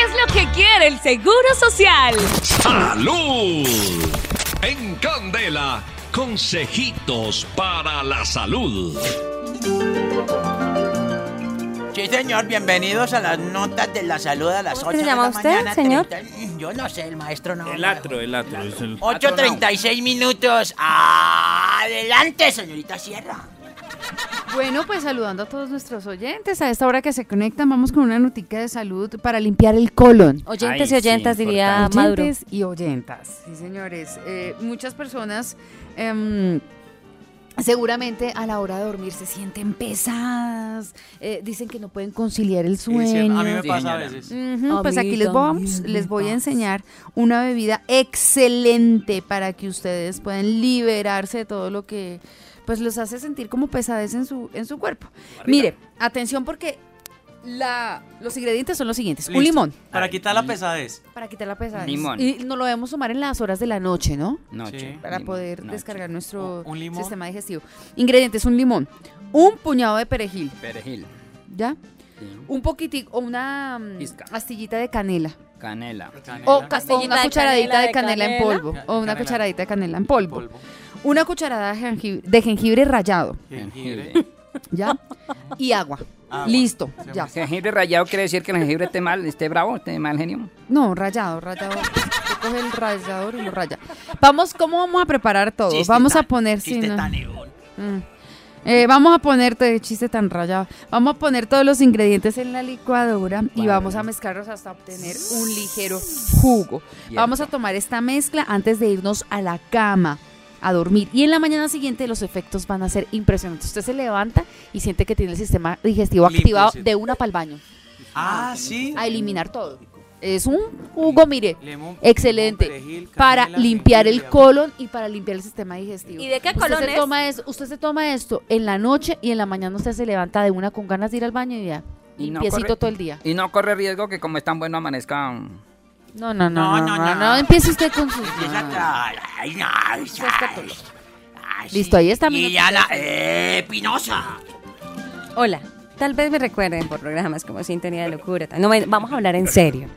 ¿Qué es lo que quiere el Seguro Social? ¡Salud! En Candela, consejitos para la salud. Sí, señor, bienvenidos a las notas de la salud a las 8 ¿Cómo se de llama la usted, mañana, señor? 30 Yo no sé, el maestro no. El atro, el atro. El... 8.36 minutos. Adelante, señorita Sierra. Bueno, pues saludando a todos nuestros oyentes. A esta hora que se conectan, vamos con una notica de salud para limpiar el colon. Oyentes Ay, y oyentas, sí, diría Maduro. Oyentes y oyentas. Sí, señores. Eh, muchas personas em, seguramente a la hora de dormir se sienten pesadas. eh, dicen que no pueden conciliar el sueño. a mí me Sí, pasa a veces. Pues aquí les, vamos, les voy a enseñar una bebida excelente para que ustedes puedan liberarse de todo lo que pues los hace sentir como pesadez en su, en su cuerpo. Mire, atención porque la, los ingredientes son los siguientes. Un limón Para quitar la pesadez. para quitar la pesadez. Limón. Y nos lo debemos tomar en las horas de la noche, ¿no? Noche. Sí. Para limón, poder noche. descargar nuestro Un- un limón. sistema digestivo. Ingredientes, un limón, un puñado de perejil, Perejil. ¿ya? sí. Un poquitico, o una Pizca. astillita de canela. Canela. O, ca- o una de cucharadita canela, de de canela en polvo. O una canela. cucharadita de canela en polvo. Polvo. Una cucharada de jengibre, de jengibre rallado. Jengibre. ¿Ya? Y agua. Agua. Listo. Se Ya. Jengibre rayado quiere decir que el jengibre esté mal, esté bravo, esté mal genio. No, rallado, rallado. Usted coge el rallador y lo raya. Vamos, ¿cómo vamos a preparar todo? Chiste vamos a poner. sí, chiste no. tan. Mm. Eh, vamos a poner, te- chiste tan rayado, vamos a poner todos los ingredientes en la licuadora y vamos a mezclarlos hasta obtener un ligero jugo. Vamos a tomar esta mezcla antes de irnos a la cama a dormir y en la mañana siguiente los efectos van a ser impresionantes. Usted se levanta y siente que tiene el sistema digestivo Limpio, activado sí. de una para el baño, Ah, sí. a eliminar todo. Es un jugo, mire, excelente perejil, para limpiar el colon y para limpiar el sistema digestivo. ¿Y de qué Usted colon se es? toma eso, usted se toma esto en la noche y en la mañana usted se levanta de una con ganas de ir al baño y ya, Y no limpiecito corre- todo el día. Y no corre riesgo que como es tan bueno amanezca. No, no, no, No, no, no, no, no. no, empiece usted con sus... Empieza no, no. a- Ay, no, ay, ay, ay, Listo, ahí está mi Y ya la eh, Pinoza. Hola, tal vez me recuerden por programas como Sintonía de Locura. No, me- vamos a hablar en serio.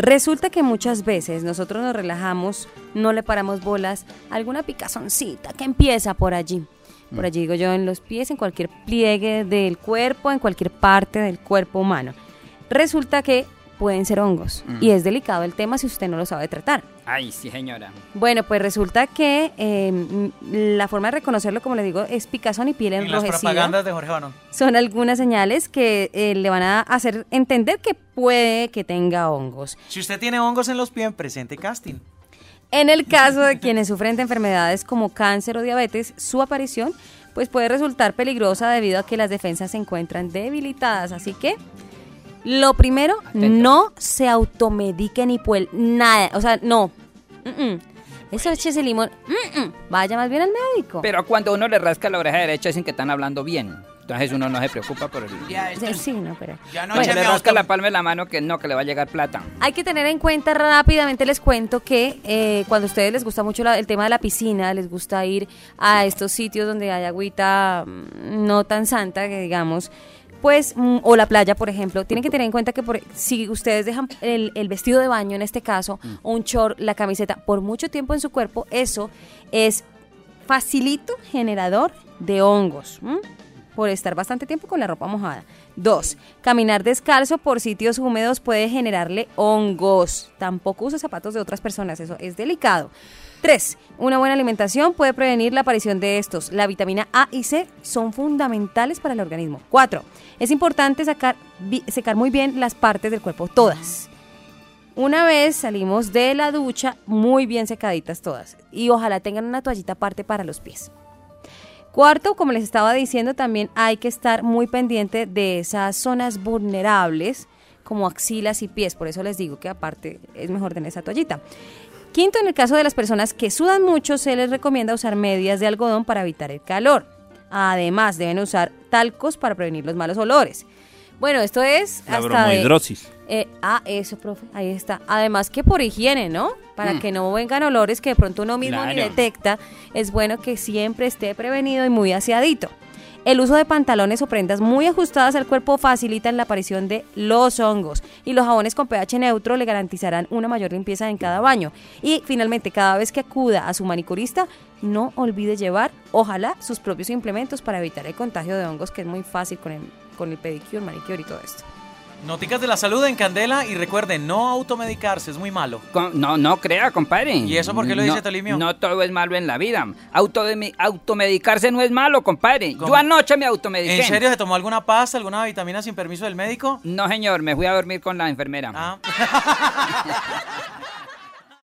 Resulta que muchas veces nosotros nos relajamos, no le paramos bolas alguna picazoncita que empieza por allí. Por allí digo yo, en los pies, en cualquier pliegue del cuerpo, en cualquier parte del cuerpo humano. Resulta que pueden ser hongos. Mm. Y es delicado el tema si usted no lo sabe tratar. Ay, sí, señora. Bueno, pues resulta que eh, m- la forma de reconocerlo, como le digo, es picazón y piel En las enrojecida. propagandas de Jorge Banón. Son algunas señales que eh, le van a hacer entender que puede que tenga hongos. Si usted tiene hongos en los pies, presente casting. En el caso de quienes sufren de enfermedades como cáncer o diabetes, su aparición pues puede resultar peligrosa debido a que las defensas se encuentran debilitadas. Así que lo primero, Atento. no se automedique ni pues nada. O sea, no. Mm, mm. Eso échese limón. Mm, mm. Vaya más bien al médico. Pero cuando uno le rasca la oreja derecha dicen que están hablando bien. Entonces uno no se preocupa por el... Ya, Sí, esto- sí, no, pero... ya no Cuando se le rasca la palma de la mano que no, que le va a llegar plata. Hay que tener en cuenta rápidamente, les cuento que eh, cuando a ustedes les gusta mucho la- el tema de la piscina, les gusta ir a estos sitios donde hay agüita mm, no tan santa, que digamos, pues, mm, o la playa, por ejemplo, tienen que tener en cuenta que por- si ustedes dejan el, el vestido de baño, en este caso, o un short, la camiseta, por mucho tiempo en su cuerpo, eso es facilito generador de hongos. ¿m? Por estar bastante tiempo con la ropa mojada. Dos, caminar descalzo por sitios húmedos puede generarle hongos. Tampoco use zapatos de otras personas, eso es delicado. Tres, una buena alimentación puede prevenir la aparición de estos. La vitamina A y C son fundamentales para el organismo. Cuatro, es importante sacar, secar muy bien las partes del cuerpo, todas. Una vez salimos de la ducha, muy bien secaditas todas. Y ojalá tengan una toallita aparte para los pies. Cuarto, como les estaba diciendo, también hay que estar muy pendiente de esas zonas vulnerables como axilas y pies. Por eso les digo que aparte es mejor tener esa toallita. Quinto, en el caso de las personas que sudan mucho, se les recomienda usar medias de algodón para evitar el calor. Además, deben usar talcos para prevenir los malos olores. Bueno, esto es La hasta de... Eh, ah, eso, profe, ahí está. Además que por higiene, ¿no? Para Mm. que no vengan olores que de pronto uno mismo ni detecta, es bueno que siempre esté prevenido y muy aseadito. El uso de pantalones o prendas muy ajustadas al cuerpo facilitan la aparición de los hongos y los jabones con pH neutro le garantizarán una mayor limpieza en cada baño. Y finalmente, cada vez que acuda a su manicurista, no olvide llevar, ojalá, sus propios implementos para evitar el contagio de hongos, que es muy fácil con el, con el pedicure, manicure y todo esto. Noticas de la salud en Candela y recuerden, no automedicarse, es muy malo. Con- no, no crea, compadre. ¿Y eso por qué lo No- dice Tolimio? No todo es malo en la vida. Autodemi- automedicarse no es malo, compadre. ¿Cómo? Yo anoche me automediqué. ¿En serio se tomó alguna pasta, alguna vitamina sin permiso del médico? No, señor, me fui a dormir con la enfermera. Ah.